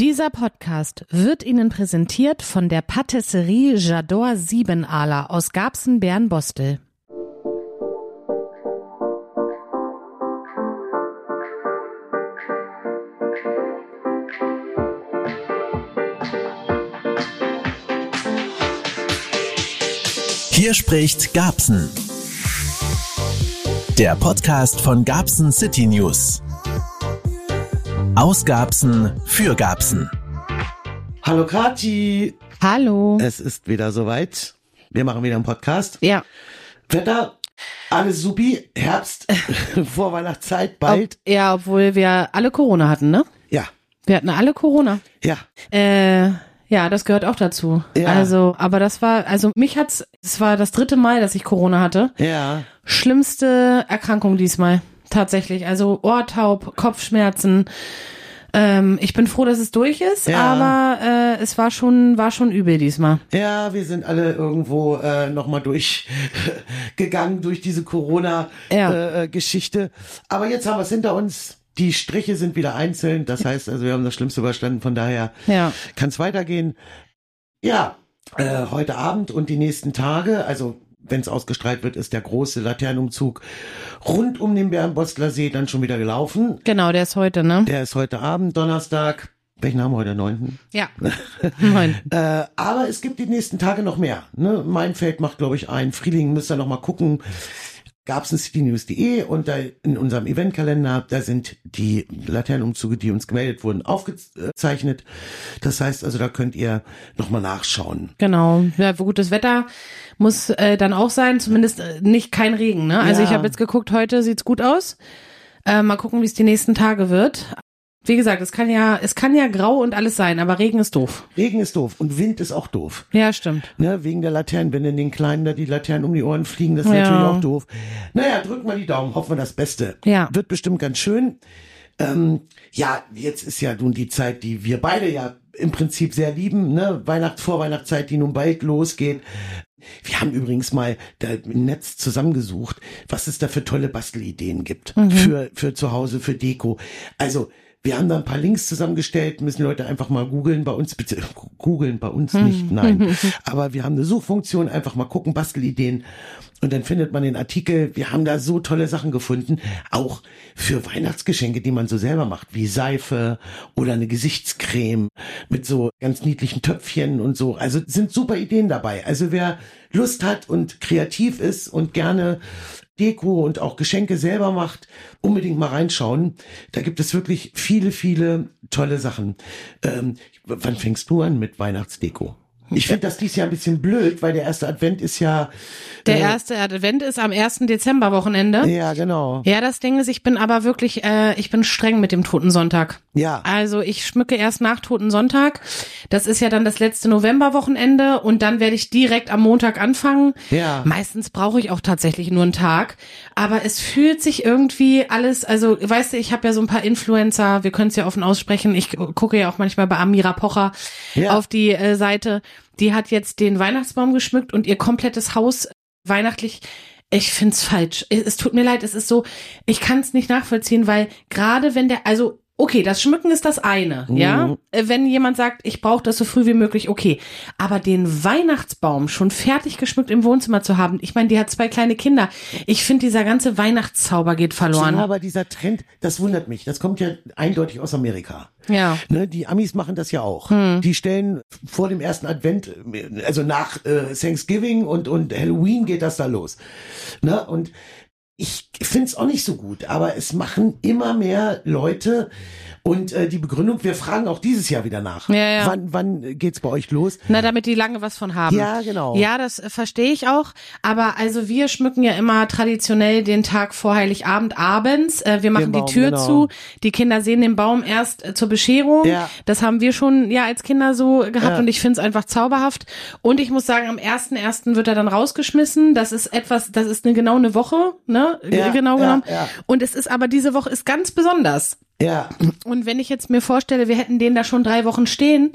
Dieser Podcast wird Ihnen präsentiert von der Patisserie Jador Siebenaler aus Garbsen-Bernbostel. Hier spricht Garbsen. Der Podcast von Garbsen City News. Aus Garbsen für Garbsen. Hallo Kati. Hallo. Es ist wieder soweit. Wir machen wieder einen Podcast. Ja. Wetter, alles supi. Herbst, Vorweihnachtszeit, bald. Ob, ja, obwohl wir alle Corona hatten, ne? Ja, Wir hatten alle Corona. ja. Äh, ja, das gehört auch dazu. Ja. Also, aber das war, also mich hat's, es war das dritte Mal, dass ich Corona hatte. Ja, Schlimmste Erkrankung diesmal. Tatsächlich. Also Ohrtaub, Kopfschmerzen. Ähm, ich bin froh, dass es durch ist, Ja. aber äh, es war schon, war schon übel diesmal. ja, wir sind alle irgendwo äh, nochmal durchgegangen durch diese Ja. Corona-Geschichte. Aber jetzt haben wir es hinter uns. Die Striche sind wieder einzeln. Das heißt, also wir haben das Schlimmste überstanden. Von daher Ja. kann es weitergehen. Ja, äh, heute Abend und die nächsten Tage, also wenn es ausgestrahlt wird, ist der große Laternenumzug rund um den Bärenbostler See dann schon wieder gelaufen. Genau, der ist heute, ne? Der ist heute Abend, Donnerstag. Welchen haben wir heute? Neunten? Ja. Moin. Äh, aber es gibt die nächsten Tage noch mehr. Ne? Mein Feld macht, glaube ich, ein. Frieling müsst ihr noch mal gucken. Gab's ein citynews.de und da in unserem Eventkalender, da sind die Laternenumzüge, die uns gemeldet wurden, aufgezeichnet. Das heißt also, da könnt ihr noch mal nachschauen. Genau. Ja, gutes Wetter muss äh, dann auch sein, zumindest äh, nicht kein Regen, ne? Also Ja. ich habe jetzt geguckt, heute sieht's gut aus. Äh, mal gucken, wie es die nächsten Tage wird. Wie gesagt, es kann ja, es kann ja grau und alles sein, aber Regen ist doof. Regen ist doof und Wind ist auch doof. Ja, stimmt. Ne, wegen der Laternen, wenn in den Kleinen da die Laternen um die Ohren fliegen, das ist Ja. natürlich auch doof. Naja, drücken wir die Daumen, hoffen wir das Beste. Ja. Wird bestimmt ganz schön. Ähm, ja, jetzt ist ja nun die Zeit, die wir beide ja im Prinzip sehr lieben, ne? Weihnachts-, Vorweihnachtszeit, die nun bald losgeht. Wir haben übrigens mal da im Netz zusammengesucht, was es da für tolle Bastelideen gibt. Für, für zu Hause, für Deko. Also, wir haben da ein paar Links zusammengestellt, müssen die Leute einfach mal googeln bei uns, bitte googeln bei uns nicht, nein. Aber wir haben eine Suchfunktion, einfach mal gucken, Bastelideen. Und dann findet man den Artikel. Wir haben da so tolle Sachen gefunden, auch für Weihnachtsgeschenke, die man so selber macht, wie Seife oder eine Gesichtscreme mit so ganz niedlichen Töpfchen und so. Also sind super Ideen dabei. Also wer Lust hat und kreativ ist und gerne Deko und auch Geschenke selber macht, unbedingt mal reinschauen. Da gibt es wirklich viele, viele tolle Sachen. Ähm, wann fängst du an mit Weihnachtsdeko? Ich finde das dies Jahr ein bisschen blöd, weil der erste Advent ist ja. Der äh, erste Advent ist am 1. Dezember-Wochenende. Ja, genau. Ja, das Ding ist, ich bin aber wirklich, äh, ich bin streng mit dem Toten Sonntag. Ja. Also ich schmücke erst nach Toten Sonntag. Das ist ja dann das letzte Novemberwochenende und dann werde ich direkt am Montag anfangen. Ja. Meistens brauche ich auch tatsächlich nur einen Tag, aber es fühlt sich irgendwie alles, also weißt du, ich habe ja so ein paar Influencer, wir können es ja offen aussprechen. Ich gucke ja auch manchmal bei Amira Pocher Ja. auf die äh, Seite. Die hat jetzt den Weihnachtsbaum geschmückt und ihr komplettes Haus weihnachtlich ich find's falsch. Es, es tut mir leid, es ist so, ich kann es nicht nachvollziehen, weil gerade wenn der, also okay, das Schmücken ist das eine, ja. Äh, Wenn jemand sagt, ich brauche das so früh wie möglich, okay. Aber den Weihnachtsbaum schon fertig geschmückt im Wohnzimmer zu haben, ich meine, die hat zwei kleine Kinder. Ich finde, dieser ganze Weihnachtszauber geht verloren. Ja, aber dieser Trend, das wundert mich. Das kommt ja eindeutig aus Amerika. Ja. Ne, die Amis machen das ja auch. Die stellen vor dem ersten Advent, also nach äh, Thanksgiving und, und Halloween geht das da los. Ne? Und ich find's auch nicht so gut, aber es machen immer mehr Leute und äh, die Begründung, wir fragen auch dieses Jahr wieder nach. Ja, ja. Wann, wann geht's bei euch los? Na, damit die lange was von haben. Ja, genau. Ja, das äh, verstehe ich auch. Aber also wir schmücken ja immer traditionell den Tag vor Heiligabend abends. Äh, wir machen Baum, die Tür genau. zu. Die Kinder sehen den Baum erst äh, zur Bescherung. Ja. Das haben wir schon ja als Kinder so gehabt Ja. und ich finde es einfach zauberhaft. Und ich muss sagen, am 1.1. wird er dann rausgeschmissen. Das ist etwas, das ist eine genau eine Woche, ne? Ja, genau ja, genommen. ja. Und es ist aber diese Woche ist ganz besonders. Ja, Und wenn ich jetzt mir vorstelle, wir hätten den da schon drei Wochen stehen,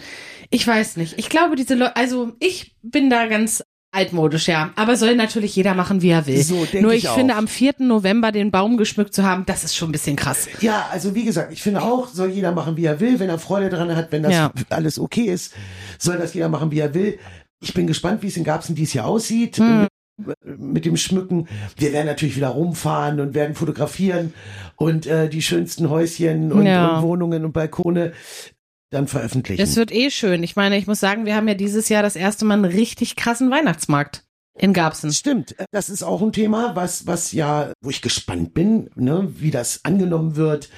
ich weiß nicht. Ich glaube, diese Leute, also ich bin da ganz Altmodisch, ja. Aber soll natürlich jeder machen, wie er will. So, Nur ich ich, finde, am 4. November den Baum geschmückt zu haben, das ist schon ein bisschen krass. Ja, also wie gesagt, ich finde auch, soll jeder machen, wie er will, wenn er Freude dran hat, wenn das Ja. alles okay ist, soll das jeder machen, wie er will. Ich bin gespannt, wie es in Garbsen dies Jahr aussieht. Hm. Mit, dem Schmücken. Wir werden natürlich wieder rumfahren und werden fotografieren und äh, die schönsten Häuschen und, Ja. und Wohnungen und Balkone dann veröffentlichen. Es wird eh schön. Ich meine, ich muss sagen, wir haben ja dieses Jahr das erste Mal einen richtig krassen Weihnachtsmarkt in Garbsen. Stimmt, das ist auch ein Thema, was, was ja, wo ich gespannt bin, ne, wie das angenommen wird.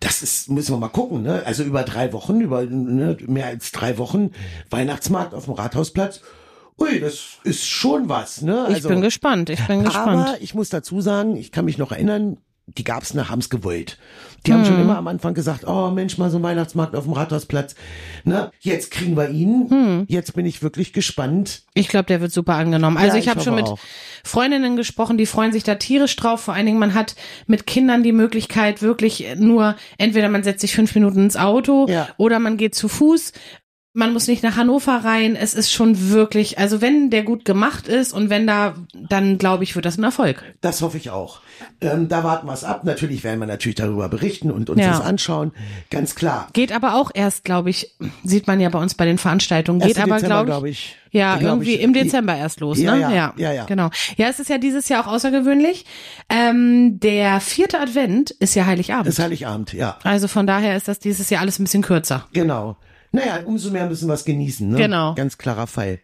Das ist, müssen wir mal gucken, ne? Also über drei Wochen, über ne, mehr als drei Wochen Weihnachtsmarkt auf dem Rathausplatz. Ui, das ist schon was, ne? Ich bin gespannt, ich bin gespannt. Aber ich muss dazu sagen, ich kann mich noch erinnern, die Garbsener haben's gewollt. Die haben schon Hm. immer am Anfang gesagt, oh Mensch, mal so ein Weihnachtsmarkt auf dem Rathausplatz. Na, jetzt kriegen wir ihn. Hm. Jetzt bin ich wirklich gespannt. Ich glaube, der wird super angenommen. Also Ja, ich ich habe schon mit auch. Freundinnen gesprochen, die freuen sich da tierisch drauf. Vor allen Dingen, man hat mit Kindern die Möglichkeit, wirklich nur, entweder man setzt sich fünf Minuten ins Auto Ja. oder man geht zu Fuß. Man muss nicht nach Hannover rein. Es ist schon wirklich, also wenn der gut gemacht ist und wenn da, dann glaube ich, wird das ein Erfolg. Das hoffe ich auch. Ähm, da warten wir es ab. Natürlich werden wir natürlich darüber berichten und uns Ja. das anschauen. Ganz klar. Geht aber auch erst, glaube ich, sieht man ja bei uns bei den Veranstaltungen. Geht 1. aber, glaube glaub ich. Ja, Glaub irgendwie ich. im Dezember erst los, Ja, ne? ja, ja, ja. Genau. Ja, es ist ja dieses Jahr auch außergewöhnlich. Ähm, der vierte Advent ist ja Heiligabend. Ist Heiligabend, ja. also von daher ist das dieses Jahr alles ein bisschen kürzer. Genau. Naja, umso mehr müssen wir es genießen. Ne? Genau. Ganz klarer Fall.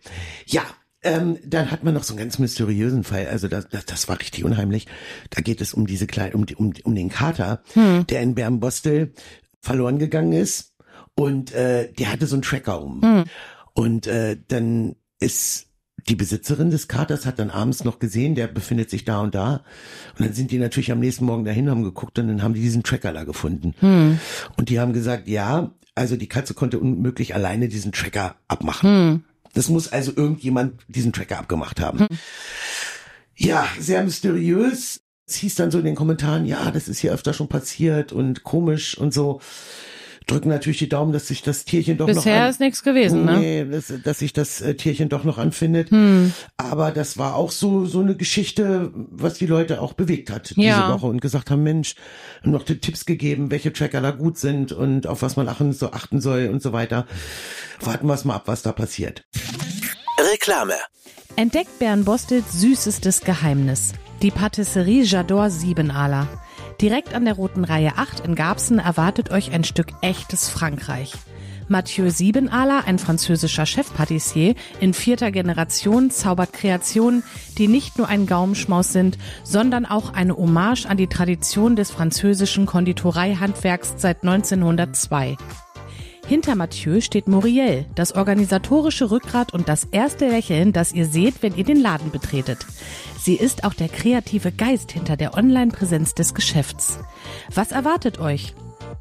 Ja, ähm, dann hat man noch so einen ganz mysteriösen Fall. Also das, das, das war richtig unheimlich. Da geht es um diese kleine, um, um, um den Kater, Hm. der in Bernbostel verloren gegangen ist. Und äh, der hatte so einen Tracker um. Hm. Und äh, dann ist die Besitzerin des Katers hat dann abends noch gesehen, der befindet sich da und da. Und dann sind die natürlich am nächsten Morgen dahin, haben geguckt und dann haben die diesen Tracker da gefunden. Hm. Und die haben gesagt, ja, also die Katze konnte unmöglich alleine diesen Tracker abmachen. Hm. Das muss also irgendjemand diesen Tracker abgemacht haben. Ja, sehr mysteriös. Es hieß dann so in den Kommentaren, ja, das ist hier öfter schon passiert und komisch und so. Drücken natürlich die Daumen, dass sich das Tierchen doch noch Bisher ist nichts gewesen, ne? Nee, dass, dass sich das äh, Tierchen doch noch anfindet. Hm. Aber das war auch so so eine Geschichte, was die Leute auch bewegt hat diese Ja. Woche und gesagt haben, Mensch, noch die Tipps gegeben, welche Tracker da gut sind und auf was man achten, so achten soll und so weiter. Warten wir es mal ab, was da passiert. Reklame. Entdeckt Bernbostels süßestes Geheimnis. Die Patisserie J'adore Siebenaler. Direkt an der Roten Reihe 8 in Garbsen erwartet euch ein Stück echtes Frankreich. Mathieu Siebenaler, ein französischer Chefpatissier in vierter Generation, zaubert Kreationen, die nicht nur ein Gaumenschmaus sind, sondern auch eine Hommage an die Tradition des französischen Konditoreihandwerks seit 1902. Hinter Mathieu steht Muriel, das organisatorische Rückgrat und das erste Lächeln, das ihr seht, wenn ihr den Laden betretet. Sie ist auch der kreative Geist hinter der Online-Präsenz des Geschäfts. Was erwartet euch?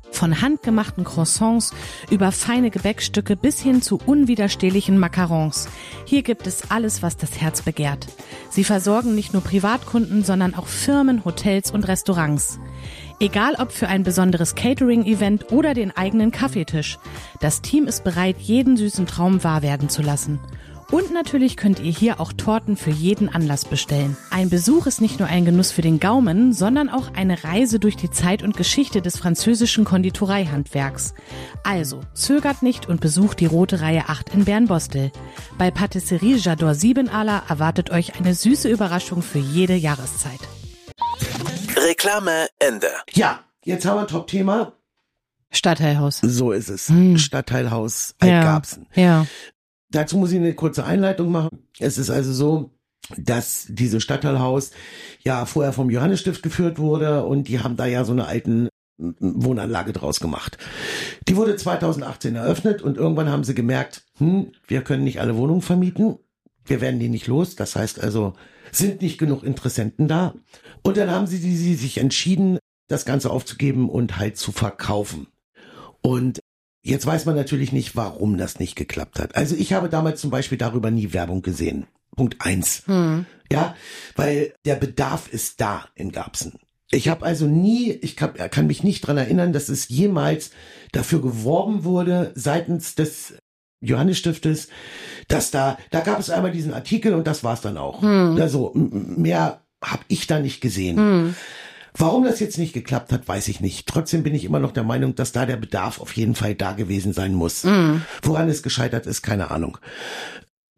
Von handgemachten Croissants über feine Gebäckstücke bis hin zu unwiderstehlichen Macarons. Hier gibt es alles, was das Herz begehrt. Sie versorgen nicht nur Privatkunden, sondern auch Firmen, Hotels und Restaurants. Egal ob für ein besonderes Catering-Event oder den eigenen Kaffeetisch. Das Team ist bereit, jeden süßen Traum wahr werden zu lassen. Und natürlich könnt ihr hier auch Torten für jeden Anlass bestellen. Ein Besuch ist nicht nur ein Genuss für den Gaumen, sondern auch eine Reise durch die Zeit und Geschichte des französischen Konditoreihandwerks. Also, zögert nicht und besucht die Rote Reihe 8 in Bernbostel. Bei Patisserie J'adore Siebenaler erwartet euch eine süße Überraschung für jede Jahreszeit. Reklame Ende. Ja, jetzt haben wir ein Top-Thema. Stadtteilhaus. So ist es. Hm. Stadtteilhaus Altgarbsen. Ja. Dazu muss ich eine kurze Einleitung machen. Es ist also so, dass dieses Stadtteilhaus ja vorher vom Johannesstift geführt wurde und die haben da ja so eine alten Wohnanlage draus gemacht. Die wurde 2018 eröffnet und irgendwann haben sie gemerkt, hm, wir können nicht alle Wohnungen vermieten. Wir werden die nicht los. Das heißt also, sind nicht genug Interessenten da. Und dann haben sie, sie, sich entschieden, das Ganze aufzugeben und halt zu verkaufen. Und Jetzt weiß man natürlich nicht, warum das nicht geklappt hat. Also ich habe damals zum Beispiel darüber nie Werbung gesehen. Punkt eins. Hm. Ja, weil der Bedarf ist da in Garbsen. Ich habe also nie, ich kann, kann mich nicht dran erinnern, dass es jemals dafür geworben wurde seitens des Johannesstiftes, dass da, da gab es einmal diesen Artikel und das war's dann auch. Hm. Also mehr habe ich da nicht gesehen. Hm. Warum das jetzt nicht geklappt hat, weiß ich nicht. Trotzdem bin ich immer noch der Meinung, dass da der Bedarf auf jeden Fall da gewesen sein muss. Mm. Woran es gescheitert ist, keine Ahnung.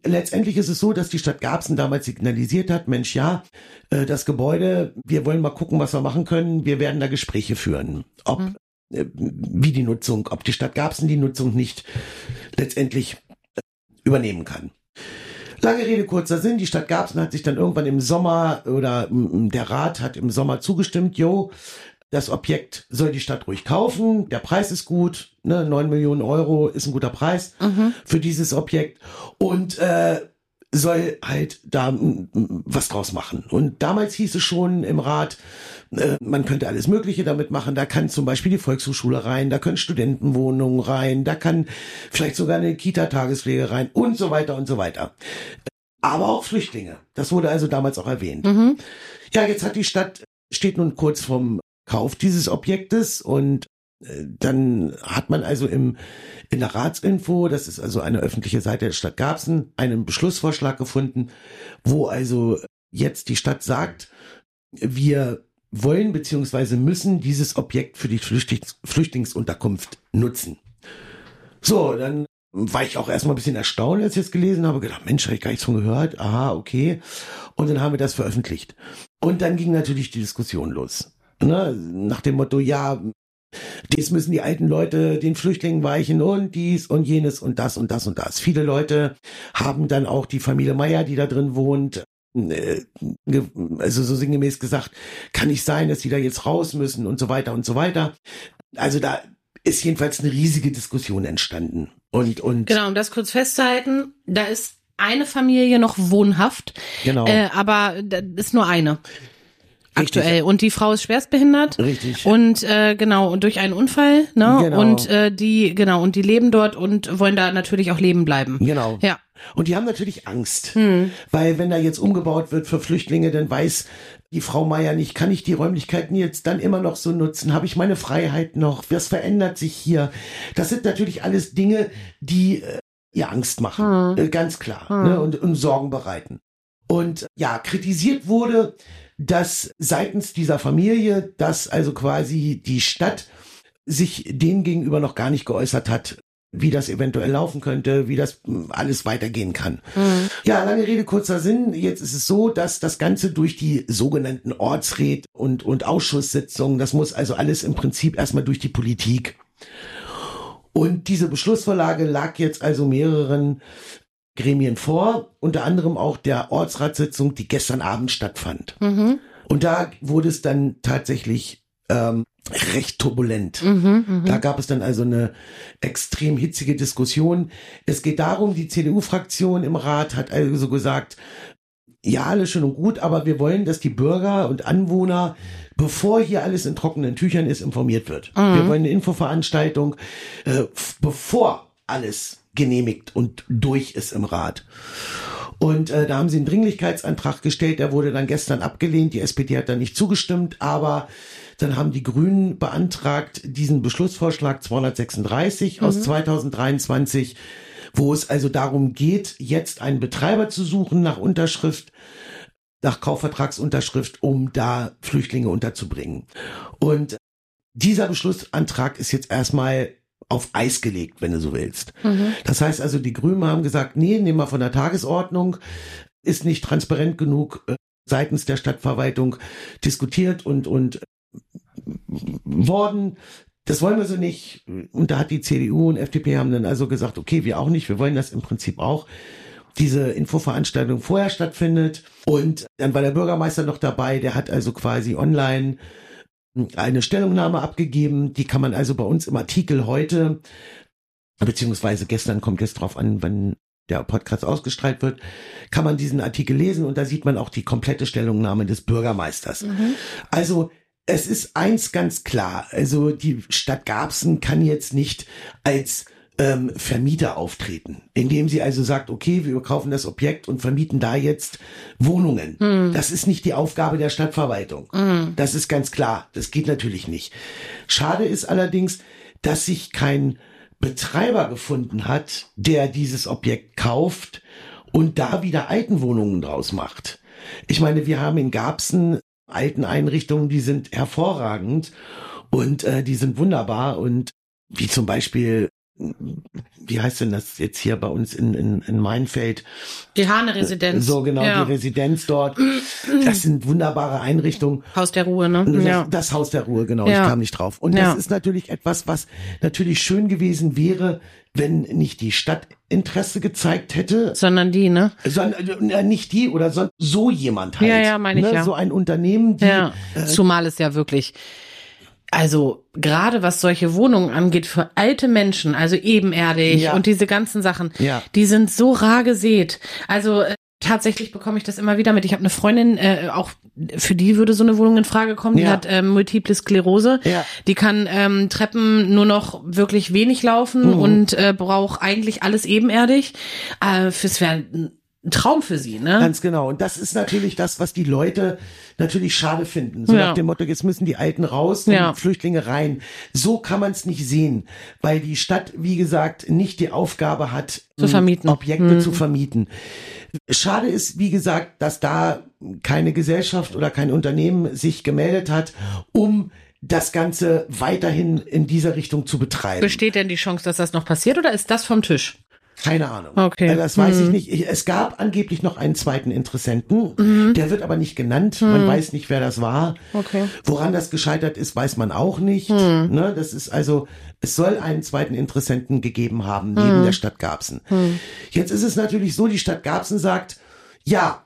Letztendlich ist es so, dass die Stadt Garbsen damals signalisiert hat, Mensch, ja, äh, das Gebäude, wir wollen mal gucken, was wir machen können. Wir werden da Gespräche führen. Ob, mm. wie die Nutzung, ob die Stadt Garbsen die Nutzung nicht letztendlich äh, übernehmen kann. Lange Rede, kurzer Sinn. Die Stadt Garbsen hat sich dann irgendwann im Sommer oder der Rat hat im Sommer zugestimmt, jo, das Objekt soll die Stadt ruhig kaufen, der Preis ist gut, ne, 9 Millionen Euro ist ein guter Preis mhm. für dieses Objekt und äh, soll halt da was draus machen. Und damals hieß es schon im Rat, äh, man könnte alles Mögliche damit machen. Da kann zum Beispiel die Volkshochschule rein, da können Studentenwohnungen rein, da kann vielleicht sogar eine Kita-Tagespflege rein und so weiter und so weiter. Aber auch Flüchtlinge. Das wurde also damals auch erwähnt. Mhm. Ja, jetzt hat die Stadt, steht nun kurz vom Kauf dieses Objektes und äh, dann hat man also im, in der Ratsinfo, das ist also eine öffentliche Seite der Stadt Garbsen, einen Beschlussvorschlag gefunden, wo also jetzt die Stadt sagt, wir wollen beziehungsweise müssen dieses Objekt für die Flüchtlings Flüchtlingsunterkunft nutzen. So, dann war ich auch erstmal ein bisschen erstaunt, als ich es gelesen habe, gedacht, Mensch, habe ich gar nichts von gehört. Aha, okay. Und dann haben wir das veröffentlicht. Und dann ging natürlich die Diskussion los. Ne? Nach dem Motto, ja, dies müssen die alten Leute den Flüchtlingen weichen und dies und jenes und das und das und das. Viele Leute haben dann auch die Familie Meier, die da drin wohnt, also so sinngemäß gesagt, kann nicht sein, dass die da jetzt raus müssen und so weiter und so weiter. Also da ist jedenfalls eine riesige Diskussion entstanden. Und, und genau, um das kurz festzuhalten, da ist eine Familie noch wohnhaft, genau. Äh, aber das ist nur eine. Richtig. Aktuell. Und die Frau ist schwerstbehindert. Richtig. Und äh, genau, und durch einen Unfall, ne? Genau. Und äh, die, genau, und die leben dort und wollen da natürlich auch leben bleiben. Genau. Ja. Und die haben natürlich Angst, hm. weil wenn da jetzt umgebaut wird für Flüchtlinge, dann weiß die Frau Meier nicht, kann ich die Räumlichkeiten jetzt dann immer noch so nutzen? Habe ich meine Freiheit noch? Was verändert sich hier? Das sind natürlich alles Dinge, die äh, ihr Angst machen, hm. äh, ganz klar, hm. ne? und, und Sorgen bereiten. Und ja, kritisiert wurde, dass seitens dieser Familie, dass also quasi die Stadt sich denen gegenüber noch gar nicht geäußert hat, wie das eventuell laufen könnte, wie das hm, alles weitergehen kann. Mhm. Ja, lange Rede, kurzer Sinn. Jetzt ist es so, dass das Ganze durch die sogenannten Ortsräte und, und Ausschusssitzungen, das muss also alles im Prinzip erstmal durch die Politik. Und diese Beschlussvorlage lag jetzt also mehreren Gremien vor, unter anderem auch der Ortsratssitzung, die gestern Abend stattfand. Mhm. Und da wurde es dann tatsächlich ähm, recht turbulent. Mhm, mh. Da gab es dann also eine extrem hitzige Diskussion. Es geht darum, die CDU-Fraktion im Rat hat also gesagt, ja, alles schön und gut, aber wir wollen, dass die Bürger und Anwohner, bevor hier alles in trockenen Tüchern ist, informiert wird. Mhm. Wir wollen eine Infoveranstaltung, äh, bevor alles genehmigt und durch ist im Rat. Und äh, da haben sie einen Dringlichkeitsantrag gestellt, der wurde dann gestern abgelehnt. Die SPD hat da nicht zugestimmt, aber dann haben die Grünen beantragt, diesen Beschlussvorschlag 236 mhm. aus 2023, wo es also darum geht, jetzt einen Betreiber zu suchen nach Unterschrift, nach Kaufvertragsunterschrift, um da Flüchtlinge unterzubringen. Und dieser Beschlussantrag ist jetzt erstmal auf Eis gelegt, wenn du so willst. Mhm. Das heißt also, die Grünen haben gesagt, nee, nehmen wir von der Tagesordnung, ist nicht transparent genug äh, seitens der Stadtverwaltung diskutiert und, und worden. Das wollen wir so nicht. Und da hat die CDU und FDP haben dann also gesagt, okay, wir auch nicht, wir wollen das im Prinzip auch diese Infoveranstaltung vorher stattfindet. Und dann war der Bürgermeister noch dabei, der hat also quasi online eine Stellungnahme abgegeben. Die kann man also bei uns im Artikel heute, beziehungsweise gestern kommt jetzt drauf an, wann der Podcast ausgestrahlt wird, kann man diesen Artikel lesen und da sieht man auch die komplette Stellungnahme des Bürgermeisters. Mhm. Also es ist eins ganz klar, also die Stadt Garbsen kann jetzt nicht als ähm, Vermieter auftreten, indem sie also sagt, okay, wir kaufen das Objekt und vermieten da jetzt Wohnungen. Mhm. Das ist nicht die Aufgabe der Stadtverwaltung. Mhm. Das ist ganz klar. Das geht natürlich nicht. Schade ist allerdings, dass sich kein Betreiber gefunden hat, der dieses Objekt kauft und da wieder Altenwohnungen draus macht. Ich meine, wir haben in Garbsen alten Einrichtungen, die sind hervorragend und äh, die sind wunderbar und wie zum Beispiel wie heißt denn das jetzt hier bei uns in, in, in Mainfeld? Die Hane-Residenz. So genau, ja. die Residenz dort. Das sind wunderbare Einrichtungen. Haus der Ruhe, ne? Das, ja. das Haus der Ruhe, genau, ja. ich kam nicht drauf. Und das ist natürlich etwas, was natürlich schön gewesen wäre, wenn nicht die Stadt Interesse gezeigt hätte. Sondern die, ne? Sondern äh, nicht die oder so, so jemand halt. Ja, ja, meine ich ne? ja. So ein Unternehmen, die. Ja. Äh, Zumal es ja wirklich also gerade was solche Wohnungen angeht für alte Menschen, also ebenerdig ja. und diese ganzen Sachen, ja. die sind so rar gesät. Also äh, tatsächlich bekomme ich das immer wieder mit. Ich habe eine Freundin, äh, auch für die würde so eine Wohnung in Frage kommen. Die Ja. hat ähm, multiple Sklerose. Ja. Die kann ähm, Treppen nur noch wirklich wenig laufen Mhm. und äh, braucht eigentlich alles ebenerdig. Äh, fürs wäre ein Traum für sie, ne? Ganz genau. Und das ist natürlich das, was die Leute natürlich schade finden. So Ja. nach dem Motto, jetzt müssen die Alten raus und Ja. die Flüchtlinge rein. So kann man es nicht sehen, weil die Stadt, wie gesagt, nicht die Aufgabe hat, Zu vermieten. Objekte Hm. zu vermieten. Schade ist, wie gesagt, dass da keine Gesellschaft oder kein Unternehmen sich gemeldet hat, um das Ganze weiterhin in dieser Richtung zu betreiben. Besteht denn die Chance, dass das noch passiert oder ist das vom Tisch? Keine Ahnung. Okay. Äh, Das weiß ich Hm. nicht. Ich- Es gab angeblich noch einen zweiten Interessenten. Mhm. Der wird aber nicht genannt. Man weiß nicht, wer das war. Okay. Woran das gescheitert ist, weiß man auch nicht. Hm. Ne, das ist also, es soll einen zweiten Interessenten gegeben haben, Hm. neben der Stadt Garbsen. Jetzt ist es natürlich so, die Stadt Garbsen sagt, ja,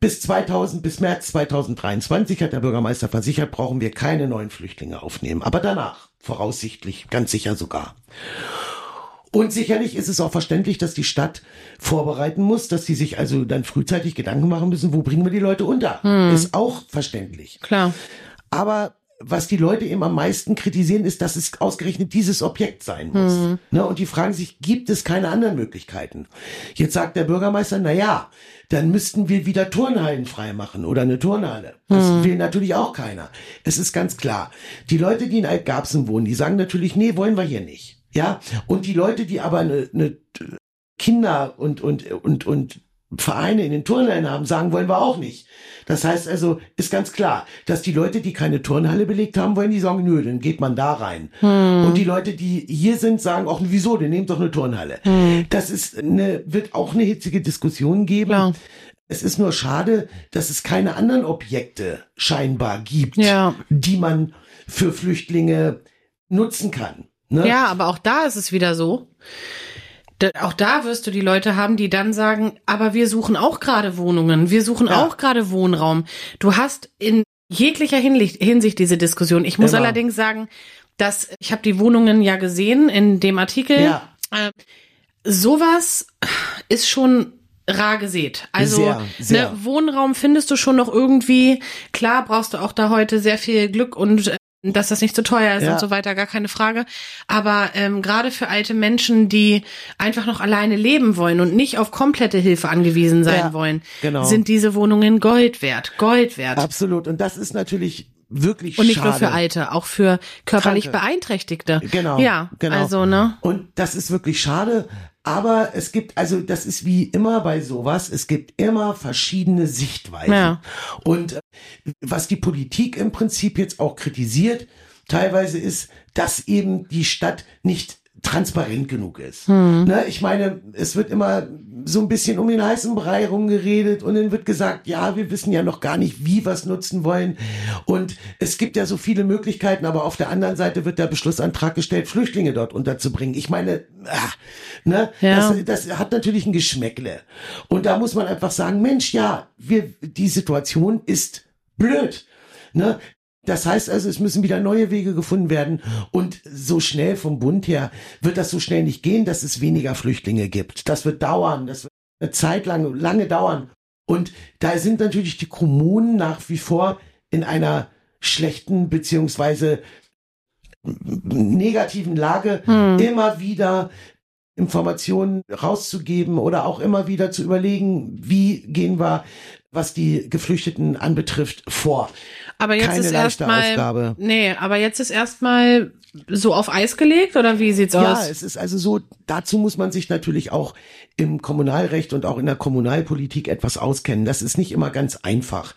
bis 2000, bis März 2023 hat der Bürgermeister versichert, brauchen wir keine neuen Flüchtlinge aufnehmen. Aber danach, voraussichtlich, ganz sicher sogar. Und sicherlich ist es auch verständlich, dass die Stadt vorbereiten muss, dass sie sich also dann frühzeitig Gedanken machen müssen, wo bringen wir die Leute unter. Ist auch verständlich. Klar. Aber was die Leute eben am meisten kritisieren, ist, dass es ausgerechnet dieses Objekt sein muss. Ne, und die fragen sich, gibt es keine anderen Möglichkeiten? Jetzt sagt der Bürgermeister, na ja, dann müssten wir wieder Turnhallen freimachen oder eine Turnhalle. Das will natürlich auch keiner. Es ist ganz klar. Die Leute, die in Altgarbsen wohnen, die sagen natürlich, nee, wollen wir hier nicht. Ja, und die Leute, die aber eine, eine Kinder und, und, und, und Vereine in den Turnhallen haben, sagen, wollen wir auch nicht. Das heißt also, ist ganz klar, dass die Leute, die keine Turnhalle belegt haben wollen, die sagen, nö, dann geht man da rein. Und die Leute, die hier sind, sagen auch, wieso, dann nehmt doch eine Turnhalle. Das ist eine, wird auch eine hitzige Diskussion geben. Klar. Es ist nur schade, dass es keine anderen Objekte scheinbar gibt, Ja. die man für Flüchtlinge nutzen kann. Ne? Ja, aber auch da ist es wieder so. Da, auch da wirst du die Leute haben, die dann sagen, aber wir suchen auch gerade Wohnungen, wir suchen Ja. auch gerade Wohnraum. Du hast in jeglicher Hinsicht, diese Diskussion. Ich muss Immer. allerdings sagen, dass ich habe die Wohnungen ja gesehen in dem Artikel. Ja. Äh, sowas ist schon rar gesät. Also Sehr, sehr. Ne, Wohnraum findest du schon noch irgendwie. Klar brauchst du auch da heute sehr viel Glück und äh, dass das nicht zu teuer ist Ja. und so weiter, gar keine Frage. Aber ähm, gerade für alte Menschen, die einfach noch alleine leben wollen und nicht auf komplette Hilfe angewiesen sein Ja, wollen, genau. sind diese Wohnungen Gold wert. Gold wert. Absolut. Und das ist natürlich wirklich und nicht schade. nur für Alte, auch für körperlich Kranke. Beeinträchtigte. Genau. Ja, genau. also, ne? Und das ist wirklich schade. Aber es gibt, also das ist wie immer bei sowas, es gibt immer verschiedene Sichtweisen. Ja. Und äh, was die Politik im Prinzip jetzt auch kritisiert, teilweise ist, dass eben die Stadt nicht transparent genug ist. Ne, ich meine, es wird immer so ein bisschen um den heißen Brei rumgeredet und dann wird gesagt, ja, wir wissen ja noch gar nicht, wie wir es nutzen wollen. Und es gibt ja so viele Möglichkeiten, aber auf der anderen Seite wird der Beschlussantrag gestellt, Flüchtlinge dort unterzubringen. Ich meine, ah, ne, Ja. das, das hat natürlich ein Geschmäckle. Und da muss man einfach sagen, Mensch, ja, wir, die Situation ist blöd. Ne? Das heißt also, es müssen wieder neue Wege gefunden werden. Und so schnell vom Bund her wird das so schnell nicht gehen, dass es weniger Flüchtlinge gibt. Das wird dauern. Das wird eine Zeit lang, lange dauern. Und da sind natürlich die Kommunen nach wie vor in einer schlechten beziehungsweise negativen Lage, immer wieder Informationen rauszugeben oder auch immer wieder zu überlegen, wie gehen wir, was die Geflüchteten anbetrifft, vor. Aber jetzt Keine ist leichte erstmal, nee, aber jetzt ist erstmal so auf Eis gelegt oder wie sieht's Ja, aus? es ist also so, dazu muss man sich natürlich auch im Kommunalrecht und auch in der Kommunalpolitik etwas auskennen. Das ist nicht immer ganz einfach.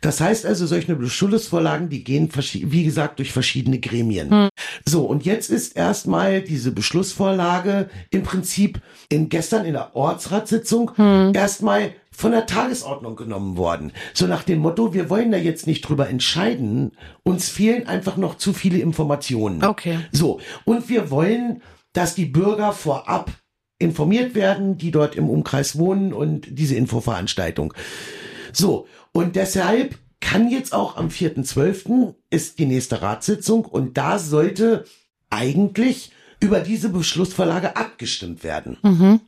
Das heißt also, solche Beschlussvorlagen, die gehen, wie gesagt, durch verschiedene Gremien. So, und jetzt ist erstmal diese Beschlussvorlage im Prinzip in gestern in der Ortsratssitzung erstmal von der Tagesordnung genommen worden. So nach dem Motto, wir wollen da jetzt nicht drüber entscheiden, uns fehlen einfach noch zu viele Informationen. Okay. So, und wir wollen, dass die Bürger vorab informiert werden, die dort im Umkreis wohnen und diese Infoveranstaltung. So, und deshalb kann jetzt auch am 4.12. ist die nächste Ratssitzung und da sollte eigentlich über diese Beschlussvorlage abgestimmt werden. Mhm.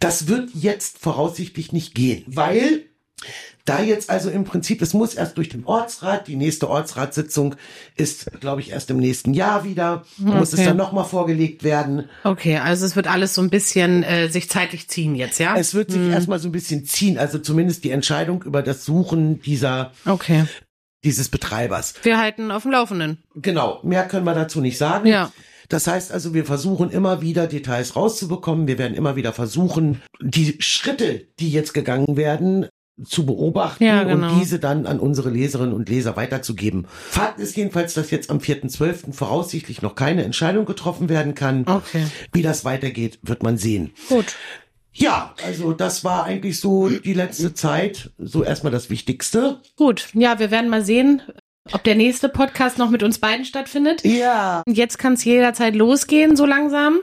Das wird jetzt voraussichtlich nicht gehen, weil da jetzt also im Prinzip, es muss erst durch den Ortsrat, die nächste Ortsratssitzung ist, glaube ich, erst im nächsten Jahr wieder, da muss es Okay. dann nochmal vorgelegt werden. Okay, also es wird alles so ein bisschen äh, sich zeitlich ziehen jetzt, ja? Es wird sich erstmal so ein bisschen ziehen, also zumindest die Entscheidung über das Suchen dieser, Okay. dieses Betreibers. Wir halten auf dem Laufenden. Genau, mehr können wir dazu nicht sagen. Ja. Das heißt also, wir versuchen immer wieder Details rauszubekommen. Wir werden immer wieder versuchen, die Schritte, die jetzt gegangen werden, zu beobachten Ja, genau. und diese dann an unsere Leserinnen und Leser weiterzugeben. Fakt ist jedenfalls, dass jetzt am 4.12. voraussichtlich noch keine Entscheidung getroffen werden kann. Okay. Wie das weitergeht, wird man sehen. Gut. Ja, also das war eigentlich so die letzte Zeit, so erstmal das Wichtigste. Gut. Ja, wir werden mal sehen, ob der nächste Podcast noch mit uns beiden stattfindet. Ja, Und Jetzt kann es jederzeit losgehen, so langsam.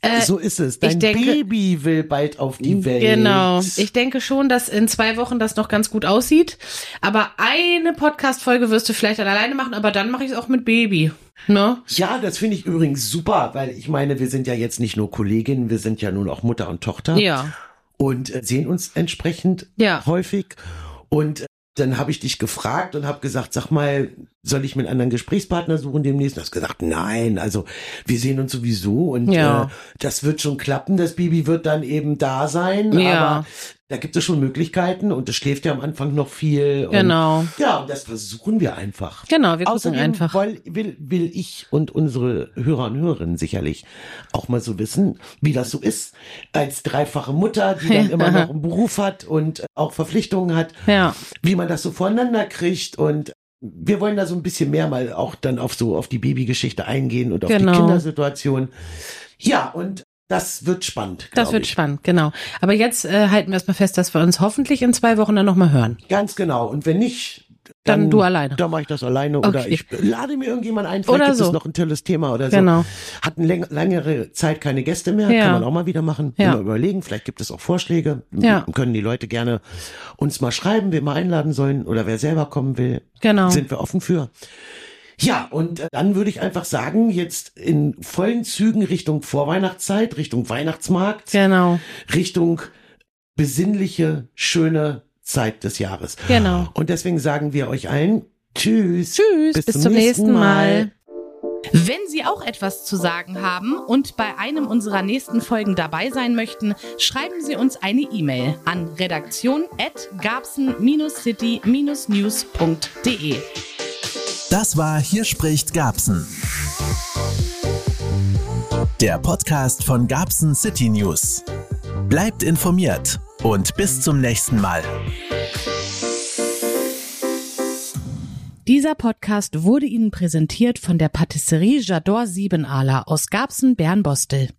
Äh, so ist es. Dein denke- Baby will bald auf die Welt. Genau. Ich denke schon, dass in zwei Wochen das noch ganz gut aussieht. Aber eine Podcast-Folge wirst du vielleicht dann alleine machen, aber dann mache ich es auch mit Baby. Ne? Ja, das finde ich übrigens super, weil ich meine, wir sind ja jetzt nicht nur Kolleginnen, wir sind ja nun auch Mutter und Tochter Ja. und äh, sehen uns entsprechend Ja. häufig. Und äh, dann habe ich dich gefragt und habe gesagt, sag mal, soll ich mir einen anderen Gesprächspartner suchen demnächst? Du hast gesagt, nein, also wir sehen uns sowieso und Ja. äh, das wird schon klappen. Das Baby wird dann eben da sein, Ja. aber da gibt es schon Möglichkeiten und es schläft ja am Anfang noch viel. Und, Genau. Ja, und das versuchen wir einfach. Genau, wir gucken einfach. Will, will, will ich und unsere Hörer und Hörerinnen sicherlich auch mal so wissen, wie das so ist, als dreifache Mutter, die dann immer noch einen Beruf hat und auch Verpflichtungen hat, Ja. wie man das so voneinander kriegt und wir wollen da so ein bisschen mehr mal auch dann auf so auf die Babygeschichte eingehen und auf Genau. die Kindersituation. Ja, und das wird spannend. Das wird ich. spannend, genau. Aber jetzt äh, halten wir erstmal fest, dass wir uns hoffentlich in zwei Wochen dann nochmal hören. Ganz genau. Und wenn nicht, Dann du alleine. Dann mache ich das alleine oder Okay. ich lade mir irgendjemand ein. Vielleicht Oder gibt so. es noch ein tolles Thema oder so. Genau. Hatten läng längere Zeit keine Gäste mehr. Ja. Kann man auch mal wieder machen. Ja. Immer überlegen. Vielleicht gibt es auch Vorschläge. Ja. Können die Leute gerne uns mal schreiben, wer mal einladen sollen oder wer selber kommen will. Genau. Sind wir offen für. Ja, und äh, dann würde ich einfach sagen, jetzt in vollen Zügen Richtung Vorweihnachtszeit, Richtung Weihnachtsmarkt, Genau. Richtung besinnliche, schöne Zeit des Jahres. Genau. Und deswegen sagen wir euch allen Tschüss. Tschüss, bis, zum, nächsten Mal. Wenn Sie auch etwas zu sagen haben und bei einem unserer nächsten Folgen dabei sein möchten, schreiben Sie uns eine E-Mail an redaktion@garbsen-city-news.de. Das war Hier spricht Gabsen. Der Podcast von Gabsen City News. Bleibt informiert und bis zum nächsten Mal. Dieser Podcast wurde Ihnen präsentiert von der Patisserie J'adore Siebenaler aus Garbsen-Bernbostel.